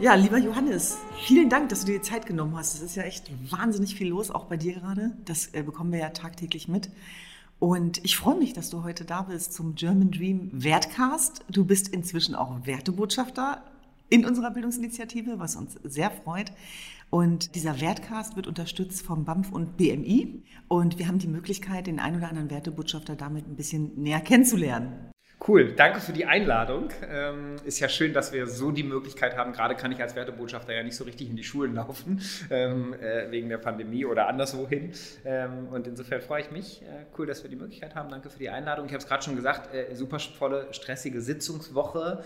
Ja, lieber Johannes, vielen Dank, dass du dir die Zeit genommen hast. Es ist ja echt wahnsinnig viel los, auch bei dir gerade. Das äh, bekommen wir ja tagtäglich mit. Und ich freue mich, dass du heute da bist zum German Dream Wertcast. Du bist inzwischen auch Wertebotschafter in unserer Bildungsinitiative, was uns sehr freut. Und dieser Wertcast wird unterstützt vom BAMF und BMI. Und wir haben die Möglichkeit, den ein oder anderen Wertebotschafter damit ein bisschen näher kennenzulernen. Cool, danke für die Einladung. Ähm, ist ja schön, dass wir so die Möglichkeit haben. Gerade kann ich als Wertebotschafter ja nicht so richtig in die Schulen laufen, ähm, äh, wegen der Pandemie oder anderswohin. Ähm, und insofern freue ich mich. Äh, cool, dass wir die Möglichkeit haben. Danke für die Einladung. Ich habe es gerade schon gesagt, äh, super volle, stressige Sitzungswoche.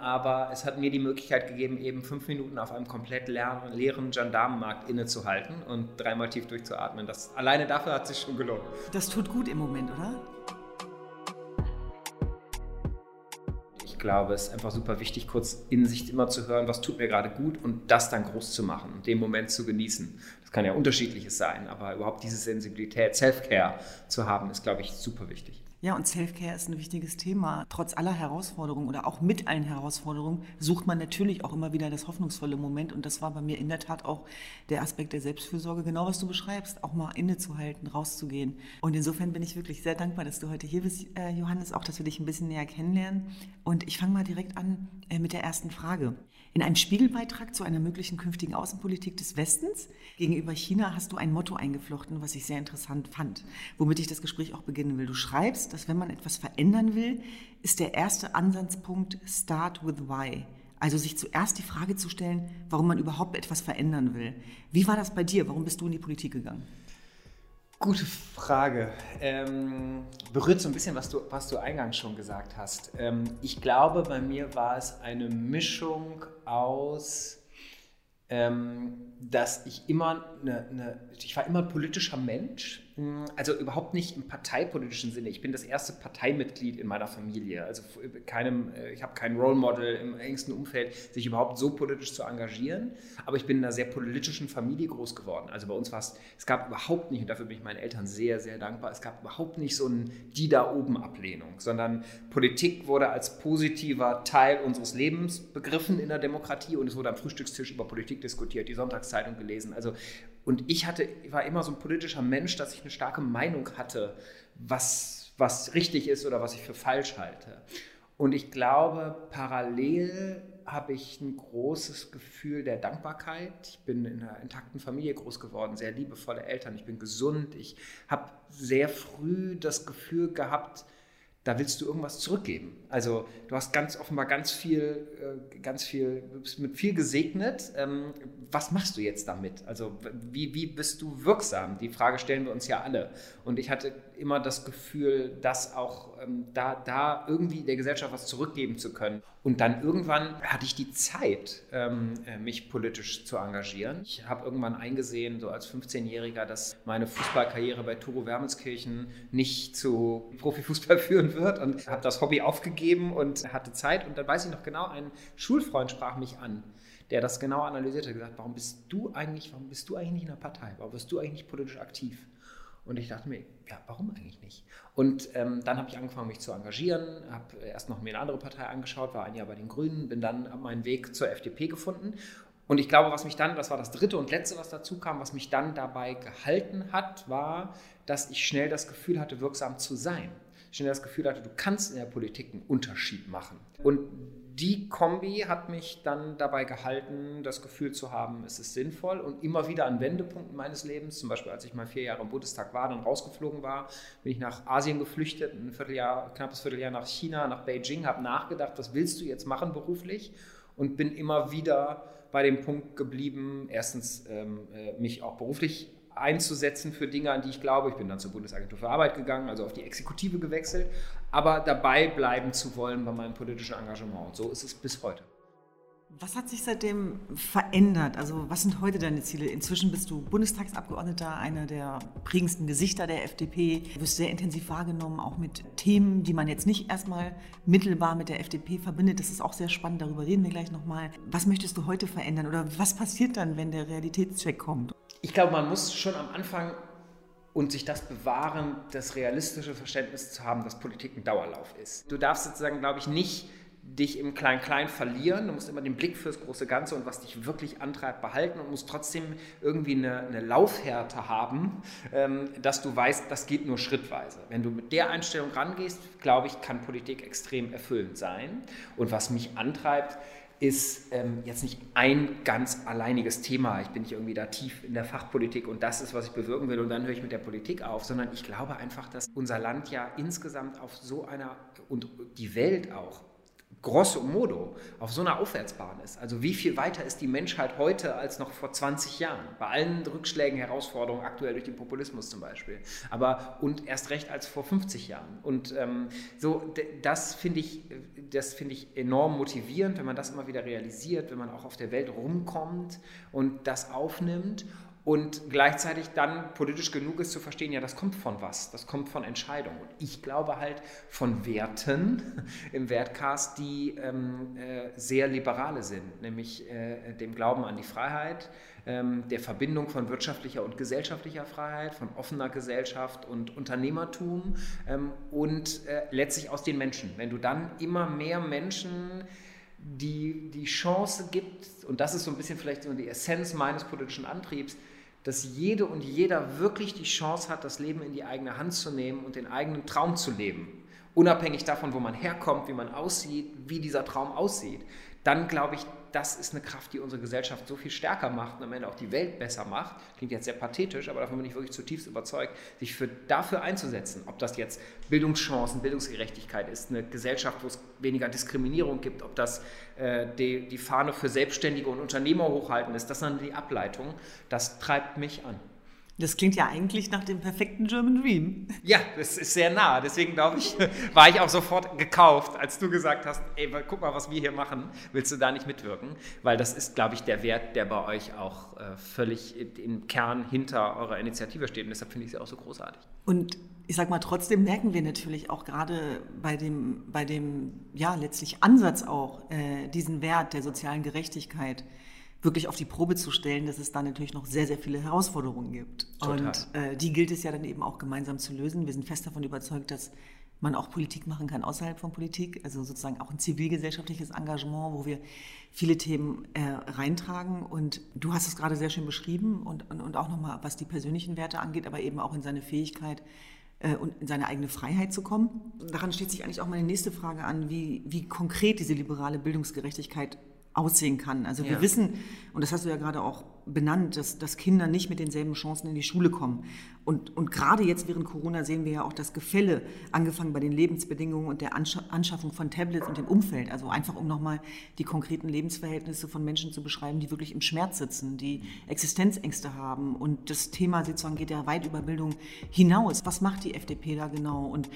Aber es hat mir die Möglichkeit gegeben, eben fünf Minuten auf einem komplett leeren, leeren Gendarmenmarkt innezuhalten und dreimal tief durchzuatmen. Das alleine dafür hat sich schon gelohnt. Das tut gut im Moment, oder? Glaube, es ist einfach super wichtig, kurz in sich immer zu hören, was tut mir gerade gut und das dann groß zu machen und den Moment zu genießen. Das kann ja unterschiedliches sein, aber überhaupt diese Sensibilität, Self-Care zu haben, ist, glaube ich, super wichtig. Ja, und Self-Care ist ein wichtiges Thema. Trotz aller Herausforderungen oder auch mit allen Herausforderungen sucht man natürlich auch immer wieder das hoffnungsvolle Moment. Und das war bei mir in der Tat auch der Aspekt der Selbstfürsorge, genau was du beschreibst, auch mal innezuhalten, rauszugehen. Und insofern bin ich wirklich sehr dankbar, dass du heute hier bist, äh, Johannes, auch, dass wir dich ein bisschen näher kennenlernen. Und ich fange mal direkt an äh, mit der ersten Frage. In einem Spiegelbeitrag zu einer möglichen künftigen Außenpolitik des Westens gegenüber China hast du ein Motto eingeflochten, was ich sehr interessant fand, womit ich das Gespräch auch beginnen will. Du schreibst, dass wenn man etwas verändern will, ist der erste Ansatzpunkt Start with Why. Also sich zuerst die Frage zu stellen, warum man überhaupt etwas verändern will. Wie war das bei dir? Warum bist du in die Politik gegangen? Gute Frage. Ähm, berührt so ein bisschen, was du, was du eingangs schon gesagt hast. Ähm, ich glaube, bei mir war es eine Mischung aus, ähm, dass ich immer eine, eine, ich war immer ein politischer Mensch also überhaupt nicht im parteipolitischen Sinne. Ich bin das erste Parteimitglied in meiner Familie. Also keinem, äh, ich habe kein Role Model im engsten Umfeld, sich überhaupt so politisch zu engagieren. Aber ich bin in einer sehr politischen Familie groß geworden. Also bei uns war es, es gab überhaupt nicht, und dafür bin ich meinen Eltern sehr, sehr dankbar, es gab überhaupt nicht so ein die da oben Ablehnung, sondern Politik wurde als positiver Teil unseres Lebens begriffen in der Demokratie und es wurde am Frühstückstisch über Politik diskutiert, die Sonntagszeitung gelesen. Also und ich hatte, war immer so ein politischer Mensch, dass ich eine starke Meinung hatte, was, was richtig ist oder was ich für falsch halte. Und ich glaube, parallel habe ich ein großes Gefühl der Dankbarkeit. Ich bin in einer intakten Familie groß geworden, sehr liebevolle Eltern, ich bin gesund. Ich habe sehr früh das Gefühl gehabt, da willst du irgendwas zurückgeben. Also du hast ganz offenbar ganz viel, äh, ganz viel, bist mit viel gesegnet. Ähm, was machst du jetzt damit? Also wie, wie bist du wirksam? Die Frage stellen wir uns ja alle. Und ich hatte immer das Gefühl, dass auch ähm, da, da irgendwie der Gesellschaft was zurückgeben zu können. Und dann irgendwann hatte ich die Zeit, ähm, äh, mich politisch zu engagieren. Ich habe irgendwann eingesehen, so als 15-Jähriger, dass meine Fußballkarriere bei Turo Wermelskirchen nicht zu Profifußball führen wird und habe das Hobby aufgegeben und hatte Zeit. Und dann weiß ich noch genau, ein Schulfreund sprach mich an der das genau analysiert hat, gesagt, warum bist du eigentlich, warum bist du eigentlich nicht in der Partei? Warum bist du eigentlich nicht politisch aktiv? Und ich dachte mir, ja, warum eigentlich nicht? Und ähm, dann habe ich angefangen, mich zu engagieren, habe erst noch mir eine andere Partei angeschaut, war ein Jahr bei den Grünen, bin dann meinen Weg zur FDP gefunden. Und ich glaube, was mich dann, das war das dritte und letzte, was dazu kam, was mich dann dabei gehalten hat, war, dass ich schnell das Gefühl hatte, wirksam zu sein. Schnell das Gefühl hatte, du kannst in der Politik einen Unterschied machen. Und die Kombi hat mich dann dabei gehalten, das Gefühl zu haben, es ist sinnvoll und immer wieder an Wendepunkten meines Lebens, zum Beispiel als ich mal vier Jahre im Bundestag war, dann rausgeflogen war, bin ich nach Asien geflüchtet, ein Vierteljahr, knappes Vierteljahr nach China, nach Beijing, habe nachgedacht, was willst du jetzt machen beruflich? Und bin immer wieder bei dem Punkt geblieben, erstens ähm, äh, mich auch beruflich einzusetzen für Dinge, an die ich glaube. Ich bin dann zur Bundesagentur für Arbeit gegangen, also auf die Exekutive gewechselt, aber dabei bleiben zu wollen bei meinem politischen Engagement. Und so ist es bis heute. Was hat sich seitdem verändert? Also was sind heute deine Ziele? Inzwischen bist du Bundestagsabgeordneter, einer der prägendsten Gesichter der FDP. Du wirst sehr intensiv wahrgenommen, auch mit Themen, die man jetzt nicht erstmal mittelbar mit der FDP verbindet. Das ist auch sehr spannend, darüber reden wir gleich nochmal. Was möchtest du heute verändern oder was passiert dann, wenn der Realitätscheck kommt? Ich glaube, man muss schon am Anfang und sich das bewahren, das realistische Verständnis zu haben, dass Politik ein Dauerlauf ist. Du darfst sozusagen, glaube ich, nicht dich im Klein-Klein verlieren. Du musst immer den Blick fürs große Ganze und was dich wirklich antreibt behalten und musst trotzdem irgendwie eine, eine Laufhärte haben, ähm, dass du weißt, das geht nur schrittweise. Wenn du mit der Einstellung rangehst, glaube ich, kann Politik extrem erfüllend sein. Und was mich antreibt, ist ähm, jetzt nicht ein ganz alleiniges Thema. Ich bin nicht irgendwie da tief in der Fachpolitik und das ist, was ich bewirken will und dann höre ich mit der Politik auf, sondern ich glaube einfach, dass unser Land ja insgesamt auf so einer und die Welt auch grosso modo auf so einer Aufwärtsbahn ist. Also wie viel weiter ist die Menschheit heute als noch vor 20 Jahren? Bei allen Rückschlägen, Herausforderungen, aktuell durch den Populismus zum Beispiel. Aber und erst recht als vor 50 Jahren. Und ähm, so, das finde ich, das finde ich enorm motivierend, wenn man das immer wieder realisiert, wenn man auch auf der Welt rumkommt und das aufnimmt und gleichzeitig dann politisch genug ist zu verstehen, ja, das kommt von was, das kommt von Entscheidungen. Und ich glaube halt von Werten im Wertcast, die ähm, äh, sehr liberale sind, nämlich äh, dem Glauben an die Freiheit, ähm, der Verbindung von wirtschaftlicher und gesellschaftlicher Freiheit, von offener Gesellschaft und Unternehmertum ähm, und äh, letztlich aus den Menschen. Wenn du dann immer mehr Menschen die die Chance gibt, und das ist so ein bisschen vielleicht so die Essenz meines politischen Antriebs, dass jede und jeder wirklich die Chance hat, das Leben in die eigene Hand zu nehmen und den eigenen Traum zu leben. Unabhängig davon, wo man herkommt, wie man aussieht, wie dieser Traum aussieht. Dann glaube ich, das ist eine Kraft, die unsere Gesellschaft so viel stärker macht und am Ende auch die Welt besser macht. Klingt jetzt sehr pathetisch, aber davon bin ich wirklich zutiefst überzeugt, sich für, dafür einzusetzen. Ob das jetzt Bildungschancen, Bildungsgerechtigkeit ist, eine Gesellschaft, wo es weniger Diskriminierung gibt, ob das äh, die, die Fahne für Selbstständige und Unternehmer hochhalten ist, das dann die Ableitung. Das treibt mich an. Das klingt ja eigentlich nach dem perfekten German Dream. Ja, das ist sehr nah. Deswegen glaube ich, war ich auch sofort gekauft, als du gesagt hast, ey, guck mal, was wir hier machen. Willst du da nicht mitwirken? Weil das ist, glaube ich, der Wert, der bei euch auch äh, völlig im Kern hinter eurer Initiative steht. Und deshalb finde ich sie auch so großartig. Und ich sag mal, trotzdem merken wir natürlich auch gerade bei dem, bei dem, ja, letztlich Ansatz auch, äh, diesen Wert der sozialen Gerechtigkeit, wirklich auf die Probe zu stellen, dass es da natürlich noch sehr, sehr viele Herausforderungen gibt. Total. Und äh, die gilt es ja dann eben auch gemeinsam zu lösen. Wir sind fest davon überzeugt, dass man auch Politik machen kann außerhalb von Politik, also sozusagen auch ein zivilgesellschaftliches Engagement, wo wir viele Themen äh, reintragen. Und du hast es gerade sehr schön beschrieben und, und, und auch nochmal, was die persönlichen Werte angeht, aber eben auch in seine Fähigkeit, äh, und in seine eigene Freiheit zu kommen. Daran steht sich eigentlich auch meine nächste Frage an, wie, wie konkret diese liberale Bildungsgerechtigkeit aussehen kann. Also wir ja. wissen, und das hast du ja gerade auch benannt, dass, dass Kinder nicht mit denselben Chancen in die Schule kommen. Und, und gerade jetzt während Corona sehen wir ja auch das Gefälle, angefangen bei den Lebensbedingungen und der Anschaffung von Tablets und dem Umfeld. Also einfach, um nochmal die konkreten Lebensverhältnisse von Menschen zu beschreiben, die wirklich im Schmerz sitzen, die Existenzängste haben. Und das Thema sozusagen geht ja weit über Bildung hinaus. Was macht die FDP da genau? Und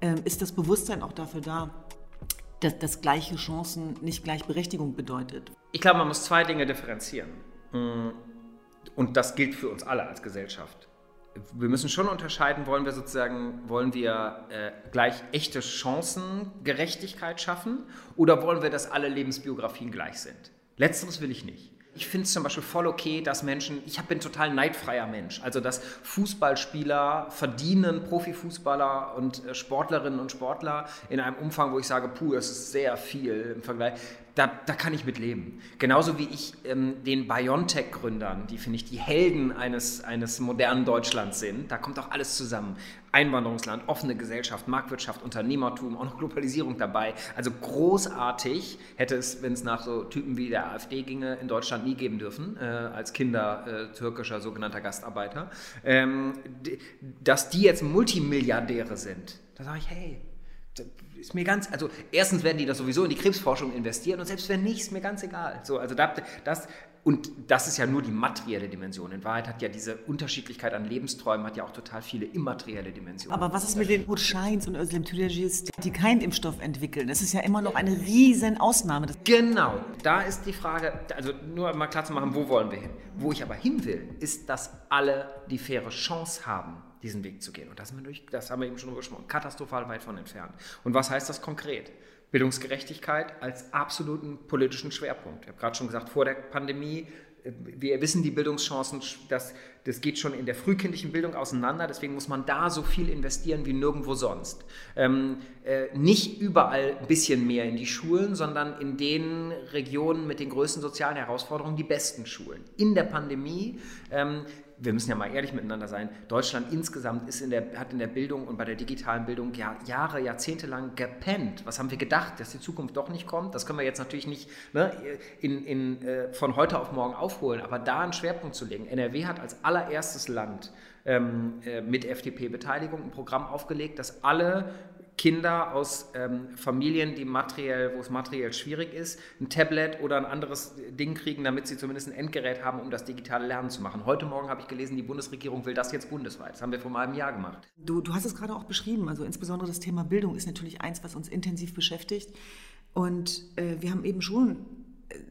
äh, ist das Bewusstsein auch dafür da, dass, dass gleiche Chancen nicht Gleichberechtigung bedeutet. Ich glaube, man muss zwei Dinge differenzieren. Mm, und das gilt für uns alle als Gesellschaft. Wir müssen schon unterscheiden, wollen wir sozusagen, wollen wir äh, gleich echte Chancengerechtigkeit schaffen oder wollen wir, dass alle Lebensbiografien gleich sind? Letzteres will ich nicht. Ich finde es zum Beispiel voll okay, dass Menschen, ich bin total neidfreier Mensch, also dass Fußballspieler verdienen, Profifußballer und äh, Sportlerinnen und Sportler in einem Umfang, wo ich sage, puh, das ist sehr viel im Vergleich da, da kann ich mit leben. Genauso wie ich ähm, den BioNTech-Gründern, die finde ich die Helden eines, eines modernen Deutschlands sind, da kommt auch alles zusammen. Einwanderungsland, offene Gesellschaft, Marktwirtschaft, Unternehmertum, auch noch Globalisierung dabei. Also großartig hätte es, wenn es nach so Typen wie der AfD ginge, in Deutschland nie geben dürfen, äh, als Kinder äh, türkischer sogenannter Gastarbeiter. Ähm, dass die jetzt Multimilliardäre sind, da sage ich, hey, ist mir ganz, also erstens werden die das sowieso in die Krebsforschung investieren und selbst wenn nicht, ist mir ganz egal. So, also da, das, und das ist ja nur die materielle Dimension. In Wahrheit hat ja diese Unterschiedlichkeit an Lebensträumen hat ja auch total viele immaterielle Dimensionen. Aber was ist mit den Urscheins und Özlem Tüderjis, die keinen Impfstoff entwickeln? Das ist ja immer noch eine riesen Ausnahme. Genau, da ist die Frage, also nur mal klar zu machen, wo wollen wir hin? Wo ich aber hin will, ist, dass alle die faire Chance haben, diesen Weg zu gehen. Und das haben wir, durch, das haben wir eben schon gesprochen, katastrophal weit von entfernt. Und was heißt das konkret? Bildungsgerechtigkeit als absoluten politischen Schwerpunkt. Ich habe gerade schon gesagt, vor der Pandemie wir wissen die Bildungschancen, das, das geht schon in der frühkindlichen Bildung auseinander, deswegen muss man da so viel investieren wie nirgendwo sonst. Ähm, äh, nicht überall ein bisschen mehr in die Schulen, sondern in den Regionen mit den größten sozialen Herausforderungen die besten Schulen. In der Pandemie ähm, wir müssen ja mal ehrlich miteinander sein, Deutschland insgesamt ist in der, hat in der Bildung und bei der digitalen Bildung ja, Jahre, Jahrzehnte lang gepennt. Was haben wir gedacht, dass die Zukunft doch nicht kommt? Das können wir jetzt natürlich nicht ne, in, in, äh, von heute auf morgen aufholen, aber da einen Schwerpunkt zu legen. NRW hat als allererstes Land ähm, äh, mit FDP-Beteiligung ein Programm aufgelegt, das alle Kinder aus ähm, Familien, die materiell, wo es materiell schwierig ist, ein Tablet oder ein anderes Ding kriegen, damit sie zumindest ein Endgerät haben, um das digitale Lernen zu machen. Heute Morgen habe ich gelesen, die Bundesregierung will das jetzt bundesweit. Das haben wir vor einem Jahr gemacht. Du, du hast es gerade auch beschrieben. Also insbesondere das Thema Bildung ist natürlich eins, was uns intensiv beschäftigt. Und äh, wir haben eben schon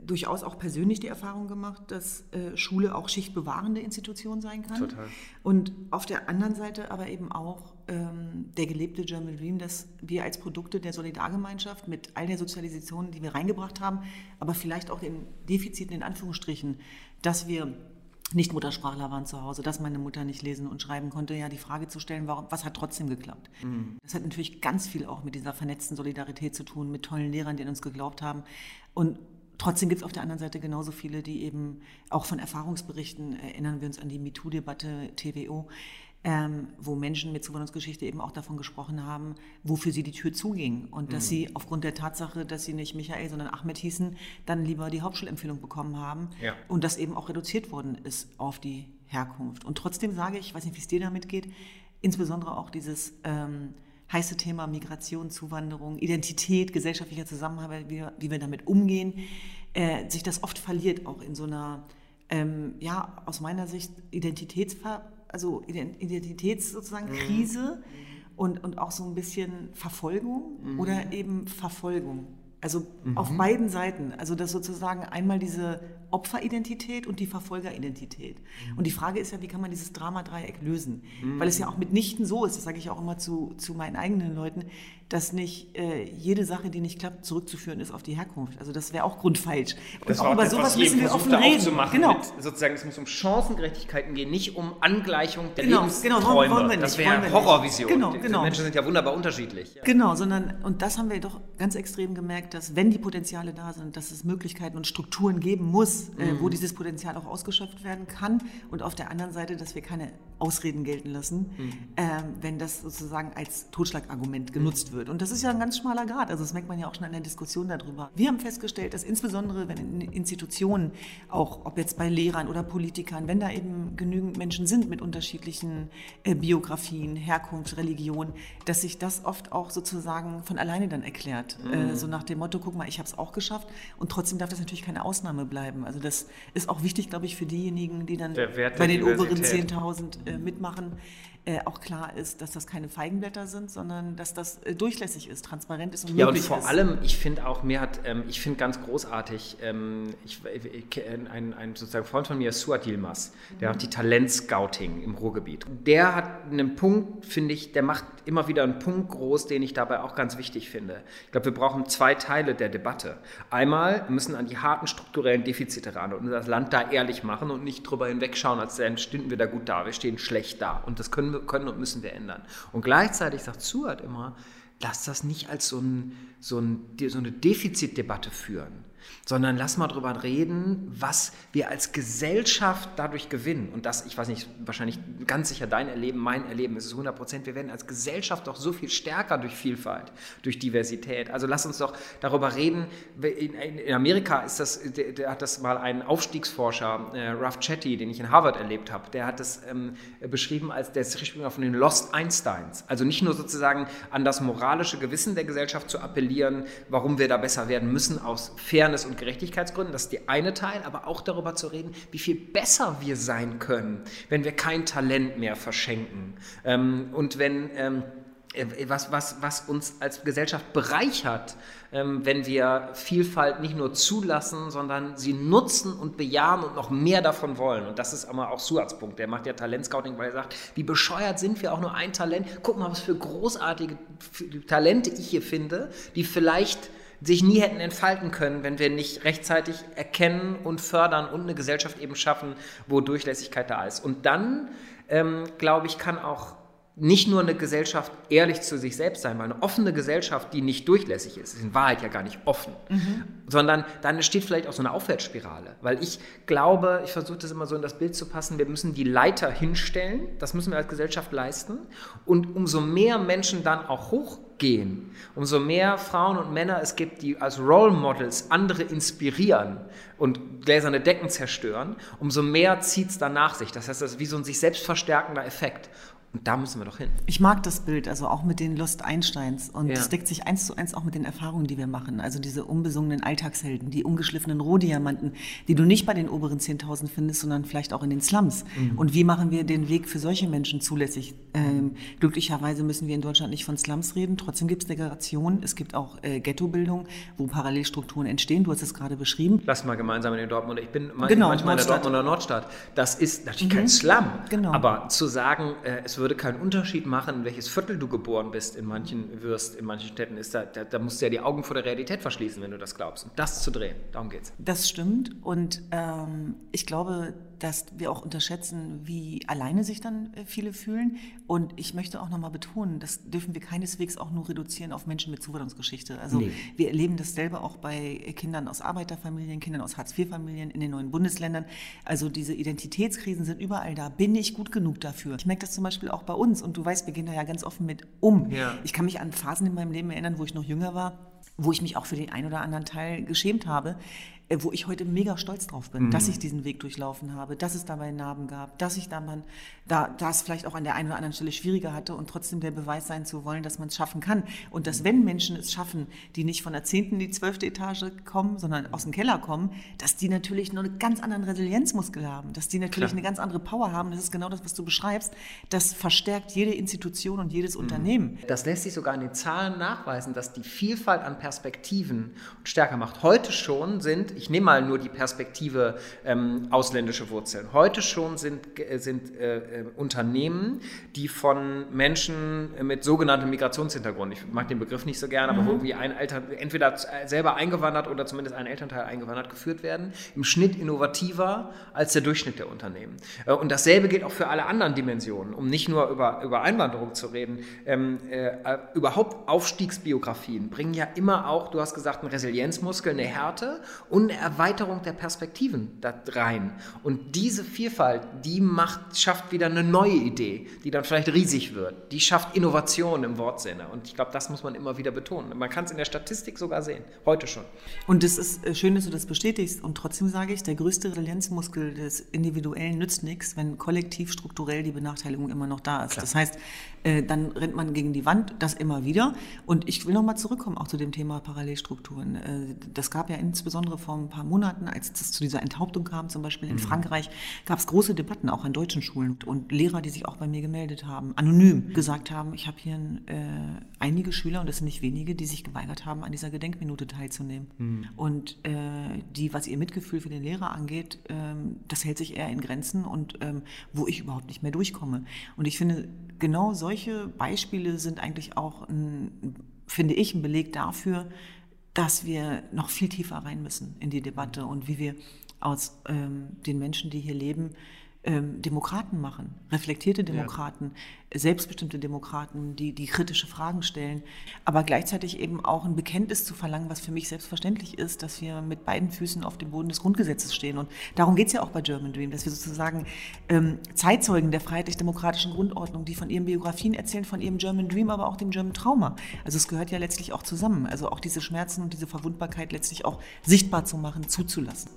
durchaus auch persönlich die Erfahrung gemacht, dass äh, Schule auch schichtbewahrende Institution sein kann. Total. Und auf der anderen Seite aber eben auch ähm, der gelebte German Dream, dass wir als Produkte der Solidargemeinschaft mit all der Sozialisation, die wir reingebracht haben, aber vielleicht auch den Defiziten in Anführungsstrichen, dass wir nicht Muttersprachler waren zu Hause, dass meine Mutter nicht lesen und schreiben konnte, ja die Frage zu stellen, warum, was hat trotzdem geklappt? Mhm. Das hat natürlich ganz viel auch mit dieser vernetzten Solidarität zu tun, mit tollen Lehrern, die an uns geglaubt haben. Und Trotzdem gibt es auf der anderen Seite genauso viele, die eben auch von Erfahrungsberichten, erinnern wir uns an die MeToo-Debatte, TWO, ähm, wo Menschen mit Zuwanderungsgeschichte eben auch davon gesprochen haben, wofür sie die Tür zuging und dass mhm. sie aufgrund der Tatsache, dass sie nicht Michael, sondern Ahmed hießen, dann lieber die Hauptschulempfehlung bekommen haben ja. und das eben auch reduziert worden ist auf die Herkunft. Und trotzdem sage ich, ich weiß nicht, wie es dir damit geht, insbesondere auch dieses ähm, heiße Thema Migration, Zuwanderung, Identität, gesellschaftlicher Zusammenhalt, wie, wie wir damit umgehen, äh, sich das oft verliert, auch in so einer, ähm, ja, aus meiner Sicht Identitätsver also Identitäts sozusagen mhm. Krise mhm. und, und auch so ein bisschen Verfolgung mhm. oder eben Verfolgung. Also mhm. auf beiden Seiten. Also das sozusagen einmal diese Opferidentität und die Verfolgeridentität. Mhm. Und die Frage ist ja, wie kann man dieses Drama-Dreieck lösen? Mhm. Weil es ja auch mitnichten so ist, das sage ich auch immer zu, zu meinen eigenen Leuten, dass nicht äh, jede Sache, die nicht klappt, zurückzuführen ist auf die Herkunft. Also das wäre auch grundfalsch. Und das auch über sowas müssen wir offen reden. Genau. Mit, sozusagen, es muss um Chancengerechtigkeiten gehen, nicht um Angleichung der genau, Lebensträume. Genau, wollen, wir nicht, das wäre Horrorvision. Genau, genau. Die Menschen sind ja wunderbar unterschiedlich. Genau, sondern, und das haben wir doch ganz extrem gemerkt, dass wenn die Potenziale da sind, dass es Möglichkeiten und Strukturen geben muss, mhm. äh, wo mhm. dieses Potenzial auch ausgeschöpft werden kann. Und auf der anderen Seite, dass wir keine Ausreden gelten lassen, mhm. äh, wenn das sozusagen als Totschlagargument genutzt wird. Und das ist ja ein ganz schmaler Grad. Also das merkt man ja auch schon in der Diskussion darüber. Wir haben festgestellt, dass insbesondere wenn in Institutionen, auch ob jetzt bei Lehrern oder Politikern, wenn da eben genügend Menschen sind mit unterschiedlichen äh, Biografien, Herkunft, Religion, dass sich das oft auch sozusagen von alleine dann erklärt. Äh, mhm. Äh, so nach dem Motto, guck mal, ich habe es auch geschafft. Und trotzdem darf das natürlich keine Ausnahme bleiben. Also das ist auch wichtig, glaube ich, für diejenigen, die dann bei den oberen 10.000 äh, mitmachen, äh, auch klar ist, dass das keine Feigenblätter sind, sondern dass das äh, durchlässig ist, transparent ist und möglich ist. Ja, und vor ist. allem, ich finde auch, mir hat, ähm, ich finde ganz großartig, ähm, ich, ich, ein, ein sozusagen Freund von mir, Suat Yilmaz, der mhm. hat die Talentscouting im Ruhrgebiet. Der hat einen Punkt, finde ich, der macht immer wieder einen Punkt groß, den ich dabei auch ganz wichtig finde. Ich glaube, wir brauchen zwei Teile der Debatte. Einmal müssen an die harten strukturellen Defizite ran und das Land da ehrlich machen und nicht drüber hinwegschauen, als dann stünden wir da gut da, wir stehen schlecht da. Und das können, wir, können und müssen wir ändern. Und gleichzeitig sagt Suat immer, lass das nicht als so, ein, so, ein, so eine Defizitdebatte führen sondern lass mal drüber reden, was wir als Gesellschaft dadurch gewinnen. Und das, ich weiß nicht, wahrscheinlich ganz sicher dein Erleben, mein Erleben ist es 100 Prozent. Wir werden als Gesellschaft doch so viel stärker durch Vielfalt, durch Diversität. Also lass uns doch darüber reden. In, Amerika ist das, der, der, hat das mal ein Aufstiegsforscher, äh, Ralph Chetty, den ich in Harvard erlebt habe, der hat das ähm, beschrieben als der Springer von den Lost Einsteins. Also nicht nur sozusagen an das moralische Gewissen der Gesellschaft zu appellieren, warum wir da besser werden müssen aus Fairness und Gerechtigkeitsgründen, das ist der eine Teil, aber auch darüber zu reden, wie viel besser wir sein können, wenn wir kein Talent mehr verschenken ähm, und wenn ähm, äh, was, was, was uns als Gesellschaft bereichert, ähm, wenn wir Vielfalt nicht nur zulassen, sondern sie nutzen und bejahen und noch mehr davon wollen. Und das ist aber auch Suats Punkt. Der macht ja Talentscouting, weil er sagt, wie bescheuert sind wir auch nur ein Talent. Guck mal, was für großartige Talente ich hier finde, die vielleicht sich nie hätten entfalten können, wenn wir nicht rechtzeitig erkennen und fördern und eine Gesellschaft eben schaffen, wo Durchlässigkeit da ist. Und dann, ähm, glaube ich, kann auch nicht nur eine Gesellschaft ehrlich zu sich selbst sein, weil eine offene Gesellschaft, die nicht durchlässig ist, ist in Wahrheit ja gar nicht offen, mhm. sondern dann entsteht vielleicht auch so eine Aufwärtsspirale. Weil ich glaube, ich versuche das immer so in das Bild zu passen, wir müssen die Leiter hinstellen, das müssen wir als Gesellschaft leisten. Und umso mehr Menschen dann auch hochgehen, umso mehr Frauen und Männer es gibt, die als Role Models andere inspirieren und gläserne Decken zerstören, umso mehr zieht es dann nach sich. Das heißt, das ist wie so ein sich selbst verstärkender Effekt. Und da müssen wir doch hin. Ich mag das Bild, also auch mit den Lost Einsteins. Und ja. das deckt sich eins zu eins auch mit den Erfahrungen, die wir machen. Also diese unbesungenen Alltagshelden, die ungeschliffenen Rohdiamanten, die du nicht bei den oberen 10.000 findest, sondern vielleicht auch in den Slums. Mhm. Und wie machen wir den Weg für solche Menschen zulässig? Ähm, glücklicherweise müssen wir in Deutschland nicht von Slums reden. Trotzdem gibt es Degradation. Es gibt auch äh, Ghettobildung, wo Parallelstrukturen entstehen. Du hast es gerade beschrieben. Lass mal gemeinsam in den Dortmund. Ich bin genau, manchmal in der Dortmunder Nordstadt. Das ist natürlich mhm. kein Slum. Genau. Aber zu sagen, äh, es würde keinen Unterschied machen, in welches Viertel du geboren bist, in manchen wirst, in manchen Städten ist da, da, da musst du ja die Augen vor der Realität verschließen, wenn du das glaubst. Und das zu drehen, darum geht's. Das stimmt. Und ähm, ich glaube, dass wir auch unterschätzen, wie alleine sich dann äh, viele fühlen. Und ich möchte auch nochmal betonen, das dürfen wir keineswegs auch nur reduzieren auf Menschen mit Zuwanderungsgeschichte. Also nee. wir erleben dasselbe auch bei Kindern aus Arbeiterfamilien, Kindern aus Hartz-IV-Familien in den neuen Bundesländern. Also diese Identitätskrisen sind überall da. Bin ich gut genug dafür? Ich merke das zum Beispiel auch bei uns. Und du weißt, wir gehen da ja ganz offen mit um. Ja. Ich kann mich an Phasen in meinem Leben erinnern, wo ich noch jünger war wo ich mich auch für den einen oder anderen Teil geschämt habe. Äh, wo ich heute mega stolz drauf bin, mhm. dass ich diesen Weg durchlaufen habe, dass es dabei Narben gab, dass ich da man, da, da es vielleicht auch an der einen oder anderen Stelle schwieriger hatte und trotzdem der Beweis sein zu wollen, dass man es schaffen kann. Und dass wenn Menschen es schaffen, die nicht von der zehnten in die zwölfte Etage kommen, sondern aus dem Keller kommen, dass die natürlich noch einen ganz anderen Resilienzmuskel haben, dass die natürlich Klar. eine ganz andere Power haben. Das ist genau das, was du beschreibst. Das verstärkt jede Institution und jedes mhm. Unternehmen. Das lässt sich sogar in den Zahlen nachweisen, dass die Vielfalt an Perspektiven stärker macht. Heute schon sind ich nehme mal nur die Perspektive ähm, ausländische Wurzeln. Heute schon sind, äh, sind äh, äh, Unternehmen, die von Menschen mit sogenanntem Migrationshintergrund, ich mag den Begriff nicht so gerne, mhm. aber wo irgendwie ein Eltern, entweder selber eingewandert oder zumindest ein Elternteil eingewandert geführt werden, im Schnitt innovativer als der Durchschnitt der Unternehmen. Äh, und dasselbe gilt auch für alle anderen Dimensionen, um nicht nur über, über Einwanderung zu reden. Ähm, äh, überhaupt Aufstiegsbiografien bringen ja immer auch, du hast gesagt, einen Resilienzmuskel, eine Härte und eine Erweiterung der Perspektiven da rein. Und diese Vielfalt, die macht, schafft wieder eine neue Idee, die dann vielleicht riesig wird. Die schafft Innovation im Wortsinne. Und ich glaube, das muss man immer wieder betonen. Man kann es in der Statistik sogar sehen, heute schon. Und es ist äh, schön, dass du das bestätigst. Und trotzdem sage ich, der größte Resilienzmuskel des Individuellen nützt nichts, wenn kollektiv strukturell die Benachteiligung immer noch da ist. Klar. Das heißt, äh, dann rennt man gegen die Wand, das immer wieder. Und ich will nochmal zurückkommen auch zu dem Thema Parallelstrukturen. Äh, das gab ja insbesondere vor ein paar Monaten, als es zu dieser Enthauptung kam, zum Beispiel in mhm. Frankreich, gab es große Debatten auch an deutschen Schulen und Lehrer, die sich auch bei mir gemeldet haben, anonym gesagt haben, ich habe hier äh, einige Schüler, und das sind nicht wenige, die sich geweigert haben, an dieser Gedenkminute teilzunehmen. Mhm. Und äh, die, was ihr Mitgefühl für den Lehrer angeht, ähm, das hält sich eher in Grenzen und ähm, wo ich überhaupt nicht mehr durchkomme. Und ich finde, genau solche Beispiele sind eigentlich auch, ein, finde ich, ein Beleg dafür, dass wir noch viel tiefer rein müssen in die Debatte und wie wir aus ähm, den Menschen, die hier leben, ähm, Demokraten machen, reflektierte Demokraten, ja. Selbstbestimmte Demokraten, die, die kritische Fragen stellen, aber gleichzeitig eben auch ein Bekenntnis zu verlangen, was für mich selbstverständlich ist, dass wir mit beiden Füßen auf dem Boden des Grundgesetzes stehen. Und darum geht es ja auch bei German Dream, dass wir sozusagen ähm, Zeitzeugen der freiheitlich-demokratischen Grundordnung, die von ihren Biografien erzählen, von ihrem German Dream, aber auch dem German Trauma. Also es gehört ja letztlich auch zusammen. Also auch diese Schmerzen und diese Verwundbarkeit letztlich auch sichtbar zu machen, zuzulassen.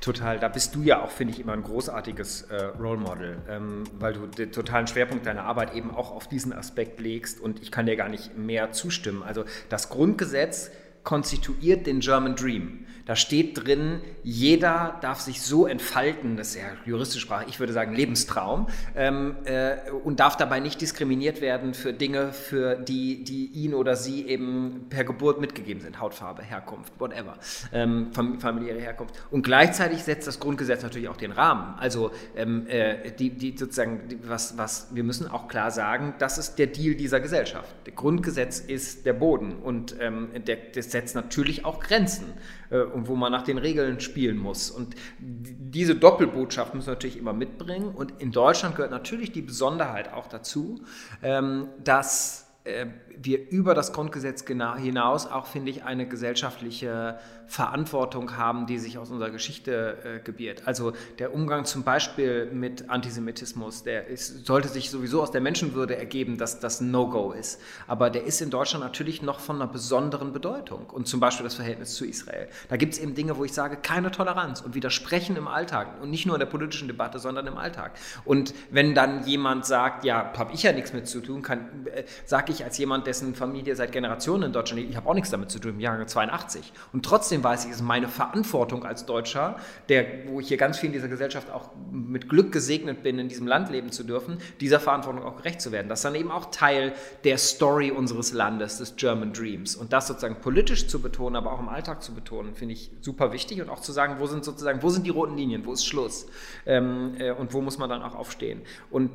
Total. Da bist du ja auch, finde ich, immer ein großartiges äh, Role Model, ähm, weil du den totalen Schwerpunkt deiner Arbeit eben auch auf diesen Aspekt legst und ich kann dir gar nicht mehr zustimmen. Also das Grundgesetz konstituiert den German Dream. Da steht drin, jeder darf sich so entfalten, das ist ja juristische Sprache, ich würde sagen Lebenstraum, ähm, äh, und darf dabei nicht diskriminiert werden für Dinge, für die, die ihn oder sie eben per Geburt mitgegeben sind, Hautfarbe, Herkunft, whatever, ähm, familiäre Herkunft. Und gleichzeitig setzt das Grundgesetz natürlich auch den Rahmen. Also ähm, äh, die, die sozusagen, die, was, was, wir müssen auch klar sagen, das ist der Deal dieser Gesellschaft. Der Grundgesetz ist der Boden und ähm, der, das setzt natürlich auch Grenzen äh, und wo man nach den Regeln spielen muss. Und diese Doppelbotschaft müssen wir natürlich immer mitbringen. Und in Deutschland gehört natürlich die Besonderheit auch dazu, ähm, dass äh, wir über das Grundgesetz hinaus auch, finde ich, eine gesellschaftliche Verantwortung haben, die sich aus unserer Geschichte äh, gebiert. Also der Umgang zum Beispiel mit Antisemitismus, der ist, sollte sich sowieso aus der Menschenwürde ergeben, dass das No-Go ist. Aber der ist in Deutschland natürlich noch von einer besonderen Bedeutung. Und zum Beispiel das Verhältnis zu Israel. Da gibt es eben Dinge, wo ich sage, keine Toleranz und Widersprechen im Alltag. Und nicht nur in der politischen Debatte, sondern im Alltag. Und wenn dann jemand sagt, ja, habe ich ja nichts mit zu tun, äh, sage ich als jemand, dessen Familie seit Generationen in Deutschland ich habe auch nichts damit zu tun, im Jahre 82. Und trotzdem weiß ich, ist meine Verantwortung als Deutscher, der, wo ich hier ganz viel in dieser Gesellschaft auch mit Glück gesegnet bin, in diesem Land leben zu dürfen, dieser Verantwortung auch gerecht zu werden. Das ist dann eben auch Teil der Story unseres Landes, des German Dreams. Und das sozusagen politisch zu betonen, aber auch im Alltag zu betonen, finde ich super wichtig und auch zu sagen, wo sind sozusagen, wo sind die roten Linien, wo ist Schluss ähm, äh, und wo muss man dann auch aufstehen. Und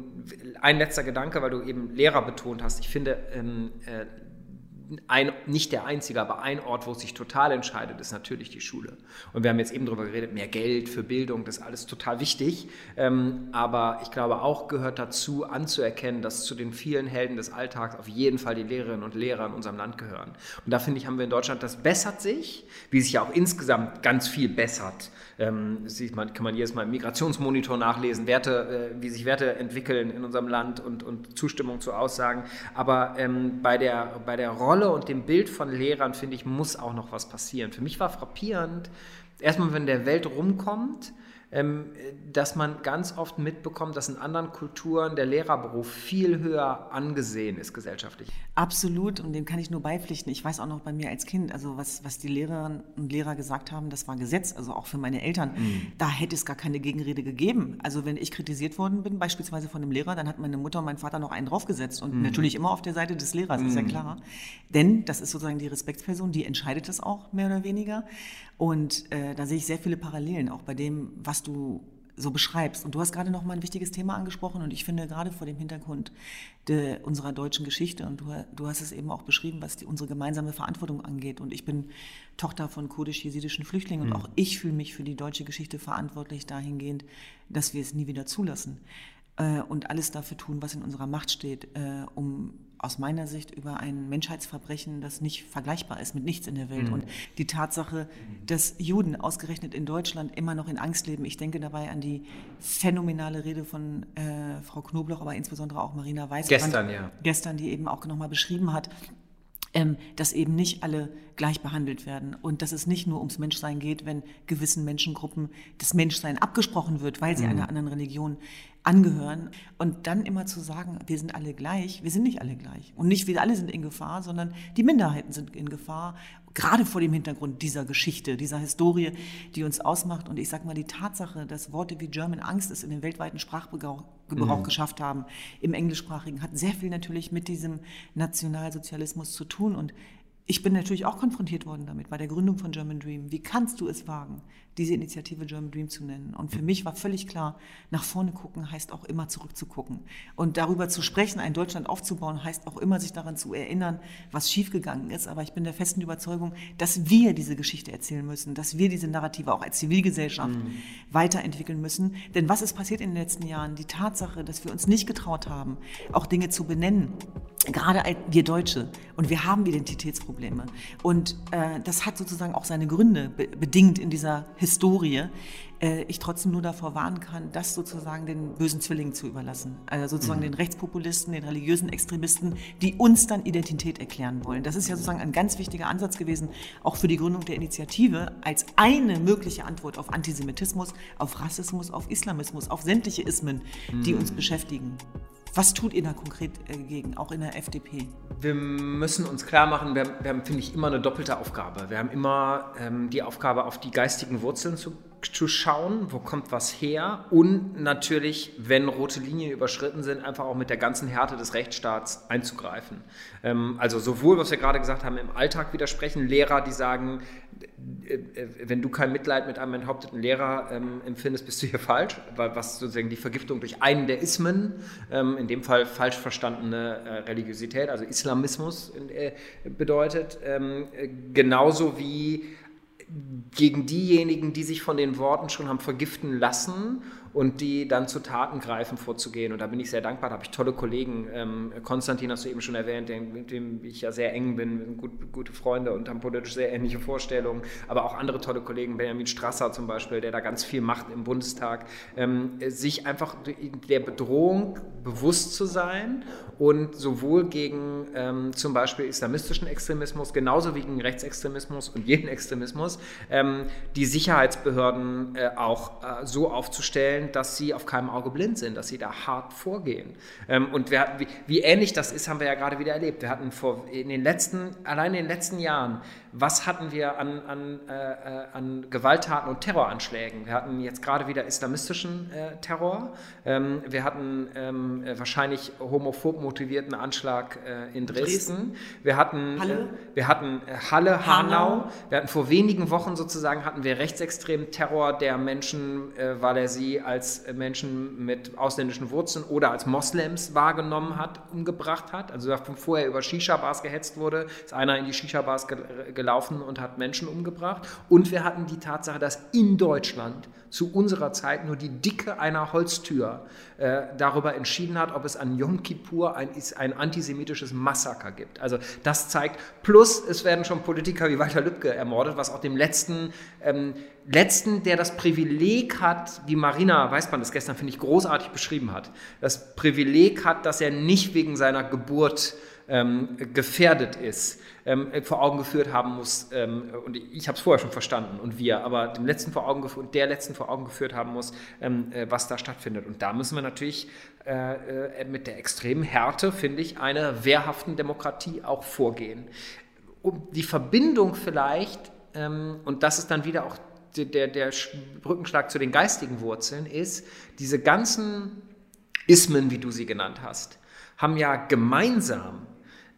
ein letzter Gedanke, weil du eben Lehrer betont hast, ich finde, ähm, äh, ein, nicht der einzige, aber ein Ort, wo es sich total entscheidet, ist natürlich die Schule. Und wir haben jetzt eben darüber geredet, mehr Geld für Bildung, das ist alles total wichtig. Ähm, aber ich glaube auch gehört dazu, anzuerkennen, dass zu den vielen Helden des Alltags auf jeden Fall die Lehrerinnen und Lehrer in unserem Land gehören. Und da finde ich, haben wir in Deutschland, das bessert sich, wie sich ja auch insgesamt ganz viel bessert. Ähm, sieht man, kann man jedes Mal im Migrationsmonitor nachlesen, Werte, äh, wie sich Werte entwickeln in unserem Land und, und Zustimmung zu Aussagen. Aber ähm, bei, der, bei der Rolle Rolle und dem Bild von Lehrern, finde ich, muss auch noch was passieren. Für mich war frappierend, erstmal, wenn der Welt rumkommt, dass man ganz oft mitbekommt, dass in anderen Kulturen der Lehrerberuf viel höher angesehen ist gesellschaftlich. Absolut, und dem kann ich nur beipflichten. Ich weiß auch noch bei mir als Kind, also was, was die Lehrerinnen und Lehrer gesagt haben, das war Gesetz, also auch für meine Eltern. Mhm. Da hätte es gar keine Gegenrede gegeben. Also wenn ich kritisiert worden bin, beispielsweise von einem Lehrer, dann hat meine Mutter und mein Vater noch einen draufgesetzt und mhm. natürlich immer auf der Seite des Lehrers, mhm. ist ja mhm. klar. Denn das ist sozusagen die Respektsperson, die entscheidet das auch mehr oder weniger. Und äh, da sehe ich sehr viele Parallelen, auch bei dem, was du so beschreibst. Und du hast gerade noch mal ein wichtiges Thema angesprochen und ich finde gerade vor dem Hintergrund de, unserer deutschen Geschichte und du, du, hast es eben auch beschrieben, was die, unsere gemeinsame Verantwortung angeht. Und ich bin Tochter von kurdisch-jesidischen Flüchtlingen und mhm. auch ich fühle mich für die deutsche Geschichte verantwortlich dahingehend, dass wir es nie wieder zulassen äh, und alles dafür tun, was in unserer Macht steht, äh, um aus meiner Sicht über ein Menschheitsverbrechen, das nicht vergleichbar ist mit nichts in der Welt. Mhm. Und die Tatsache, dass Juden ausgerechnet in Deutschland immer noch in Angst leben. Ich denke dabei an die phänomenale Rede von äh, Frau Knobloch, aber insbesondere auch Marina Weißbrand. Gestern, ja. Gestern, die eben auch nochmal beschrieben hat, ähm, dass eben nicht alle gleich behandelt werden und dass es nicht nur ums Menschsein geht, wenn gewissen Menschengruppen das Menschsein abgesprochen wird, weil sie mhm. einer anderen Religion angehören. Und dann immer zu sagen, wir sind alle gleich, wir sind nicht alle gleich. Und nicht wir alle sind in Gefahr, sondern die Minderheiten sind in Gefahr, gerade vor dem Hintergrund dieser Geschichte, dieser Historie, die uns ausmacht. Und ich sage mal, die Tatsache, dass Worte wie German Angst es in den weltweiten Sprachgebrauch mhm. geschafft haben, im Englischsprachigen, hat sehr viel natürlich mit diesem Nationalsozialismus zu tun. Und ich bin natürlich auch konfrontiert worden damit bei der Gründung von German Dream. Wie kannst du es wagen, diese Initiative German Dream zu nennen? Und für mich war völlig klar, nach vorne gucken heißt auch immer zurückzugucken. Und darüber zu sprechen, ein Deutschland aufzubauen, heißt auch immer sich daran zu erinnern, was schiefgegangen ist. Aber ich bin der festen Überzeugung, dass wir diese Geschichte erzählen müssen, dass wir diese Narrative auch als Zivilgesellschaft mhm. weiterentwickeln müssen. Denn was ist passiert in den letzten Jahren? Die Tatsache, dass wir uns nicht getraut haben, auch Dinge zu benennen, gerade wir Deutsche und wir haben Identitätsprobleme und äh, das hat sozusagen auch seine Gründe be bedingt in dieser Historie. Äh, ich trotzdem nur davor warnen kann, das sozusagen den bösen Zwillingen zu überlassen, also sozusagen mhm. den Rechtspopulisten, den religiösen Extremisten, die uns dann Identität erklären wollen. Das ist ja sozusagen ein ganz wichtiger Ansatz gewesen, auch für die Gründung der Initiative als eine mögliche Antwort auf Antisemitismus, auf Rassismus, auf Islamismus, auf sämtliche Ismen, die mhm. uns beschäftigen Was tut ihr da konkret äh, gegen, auch in der FDP? Wir müssen uns klar machen, wir, wir haben, finde ich, immer eine doppelte Aufgabe. Wir haben immer ähm, die Aufgabe, auf die geistigen Wurzeln zu zu schauen, wo kommt was her. Und natürlich, wenn rote Linien überschritten sind, einfach auch mit der ganzen Härte des Rechtsstaats einzugreifen. Ähm, also sowohl, was wir gerade gesagt haben, im Alltag widersprechen, Lehrer, die sagen, äh, äh, wenn du kein Mitleid mit einem enthaupteten Lehrer ähm, empfindest, bist du hier falsch, weil was sozusagen die Vergiftung durch einen der Ismen, ähm, in dem Fall falsch verstandene äh, Religiosität, also Islamismus bedeutet, genauso wie gegen diejenigen, die sich von den Worten schon haben vergiften lassen und die dann zu Taten greifen, vorzugehen. Und da bin ich sehr dankbar. Da habe ich tolle Kollegen. Ähm, Konstantin hast du eben schon erwähnt, mit dem ich ja sehr eng bin. Gut, gute Freunde und haben politisch sehr ähnliche Vorstellungen. Aber auch andere tolle Kollegen, Benjamin Strasser zum Beispiel, der da ganz viel macht im Bundestag. Ähm, sich einfach der Bedrohung bewusst zu sein und sowohl gegen ähm, zum Beispiel islamistischen Extremismus, genauso wie gegen Rechtsextremismus und jeden Extremismus, ähm, die Sicherheitsbehörden äh, auch äh, so aufzustellen, sicherstellen, dass sie auf keinem Auge blind sind, dass sie da hart vorgehen. Ähm, und wir, wie, wie, ähnlich das ist, haben wir ja gerade wieder erlebt. Wir hatten vor, in den letzten, allein in den letzten Jahren, was hatten wir an, an, äh, äh an Gewalttaten und Terroranschlägen? Wir hatten jetzt gerade wieder islamistischen äh, Terror. Ähm, wir hatten ähm, äh, wahrscheinlich homophob motivierten Anschlag äh, in Dresden. Dresden. Wir hatten Halle, äh, wir hatten Halle Hanau. Hanau. Wir hatten vor wenigen Wochen sozusagen hatten wir rechtsextremen Terror der Menschen, weil er sie als Menschen mit ausländischen Wurzeln oder als Moslems wahrgenommen hat, umgebracht hat. Also vorher über Shisha-Bars gehetzt wurde, ist einer in die Shisha-Bars gelaufen und hat Menschen umgebracht. Und wir hatten die Tatsache, dass in Deutschland zu unserer Zeit nur die Dicke einer Holztür äh, darüber entschieden hat, ob es an Yom Kippur ein, ein antisemitisches Massaker gibt. Also das zeigt, plus es werden schon Politiker wie Walter Lübcke ermordet, was auch dem letzten, ähm, letzten, der das Privileg hat, wie Marina Weißmann das gestern, finde ich, großartig beschrieben hat, das Privileg hat, dass er nicht wegen seiner Geburt ähm, gefährdet ist, ähm, vor Augen geführt haben muss, ähm, und ich habe es vorher schon verstanden und wir, aber dem letzten vor Augen und der letzten vor Augen geführt haben muss, ähm, äh, was da stattfindet. Und da müssen wir natürlich äh, äh, mit der extremen Härte, finde ich, einer wehrhaften Demokratie auch vorgehen. Um die Verbindung vielleicht, ähm, und das ist dann wieder auch der, der Brückenschlag zu den geistigen Wurzeln, ist, diese ganzen Ismen, wie du sie genannt hast, haben ja gemeinsam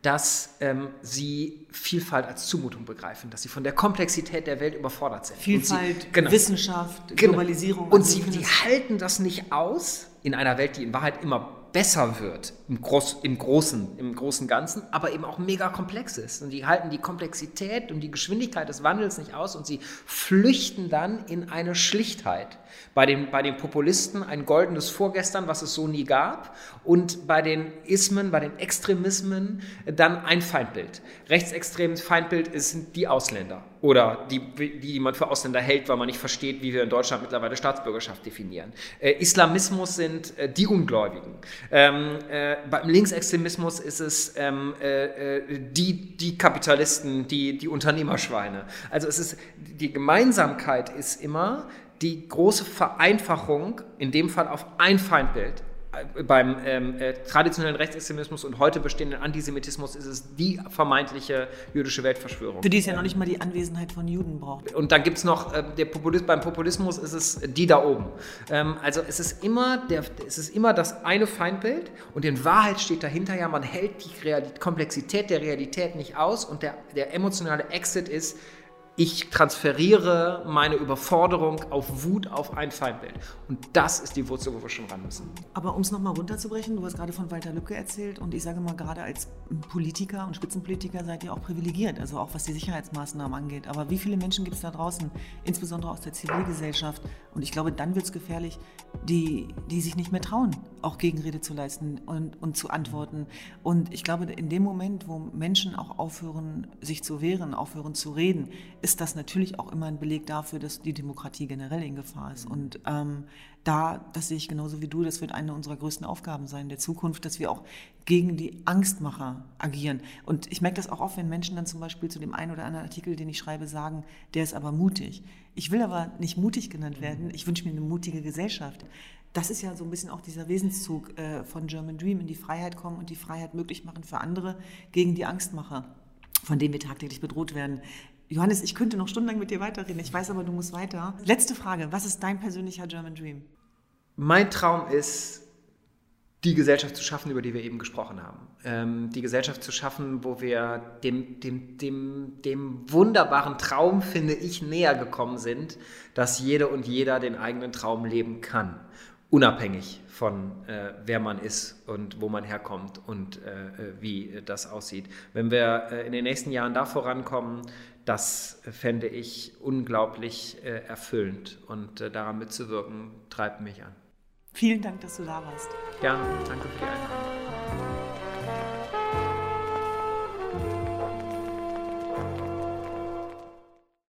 dass ähm, sie Vielfalt als Zumutung begreifen, dass sie von der Komplexität der Welt überfordert sind. Vielfalt, sie, genau, Wissenschaft, genau, Globalisierung. Und sie die halten das nicht aus in einer Welt, die in Wahrheit immer besser wird im, Groß, im, Großen, im großen Ganzen, aber eben auch mega komplex ist. Und die halten die Komplexität und die Geschwindigkeit des Wandels nicht aus und sie flüchten dann in eine Schlichtheit. Bei den, bei den Populisten ein goldenes Vorgestern, was es so nie gab, und bei den Ismen, bei den Extremismen dann ein Feindbild. Rechtsextremes Feindbild sind die Ausländer oder die, die man für Ausländer hält, weil man nicht versteht, wie wir in Deutschland mittlerweile Staatsbürgerschaft definieren. Äh, Islamismus sind äh, die Ungläubigen. Ähm, äh, beim Linksextremismus ist es ähm, äh, äh, die, die Kapitalisten, die, die Unternehmerschweine. Also es ist, die Gemeinsamkeit ist immer die große Vereinfachung, in dem Fall auf ein Feindbild beim ähm, äh, traditionellen Rechtsextremismus und heute bestehenden Antisemitismus ist es die vermeintliche jüdische Weltverschwörung. Für die es ja noch nicht mal die Anwesenheit von Juden braucht. Und dann gibt es noch, äh, der Populist, beim Populismus ist es die da oben. Ähm, also es ist, immer der, es ist immer das eine Feindbild und in Wahrheit steht dahinter ja, man hält die, Real die Komplexität der Realität nicht aus und der, der emotionale Exit ist, ich transferiere meine Überforderung auf Wut auf ein Feindbild. Und das ist die Wurzel, wo wir schon ran müssen. Aber um es nochmal runterzubrechen, du hast gerade von Walter Lücke erzählt und ich sage mal, gerade als Politiker und Spitzenpolitiker seid ihr auch privilegiert, also auch was die Sicherheitsmaßnahmen angeht. Aber wie viele Menschen gibt es da draußen, insbesondere aus der Zivilgesellschaft, und ich glaube, dann wird es gefährlich, die, die sich nicht mehr trauen, auch Gegenrede zu leisten und, und zu antworten. Und ich glaube, in dem Moment, wo Menschen auch aufhören, sich zu wehren, aufhören zu reden, ist das natürlich auch immer ein Beleg dafür, dass die Demokratie generell in Gefahr ist. Und ähm, da, das sehe ich genauso wie du, das wird eine unserer größten Aufgaben sein der Zukunft, dass wir auch gegen die Angstmacher agieren. Und ich merke das auch oft, wenn Menschen dann zum Beispiel zu dem einen oder anderen Artikel, den ich schreibe, sagen, der ist aber mutig. Ich will aber nicht mutig genannt werden. Ich wünsche mir eine mutige Gesellschaft. Das ist ja so ein bisschen auch dieser Wesenszug äh, von German Dream, in die Freiheit kommen und die Freiheit möglich machen für andere gegen die Angstmacher, von denen wir tagtäglich bedroht werden. Johannes, ich könnte noch stundenlang mit dir weiterreden. Ich weiß aber, du musst weiter. Letzte Frage. Was ist dein persönlicher German Dream? Mein Traum ist, die Gesellschaft zu schaffen, über die wir eben gesprochen haben. Ähm, die Gesellschaft zu schaffen, wo wir dem, dem, dem, dem wunderbaren Traum, finde ich, näher gekommen sind, dass jede und jeder den eigenen Traum leben kann unabhängig von äh, wer man ist und wo man herkommt und äh, äh wie das aussieht. Wenn wir äh, in den nächsten Jahren da vorankommen, das fände ich unglaublich äh, erfüllend und äh, daran mitzuwirken, treibt mich an. Vielen Dank, dass du da warst. Gerne, danke für die Einladung.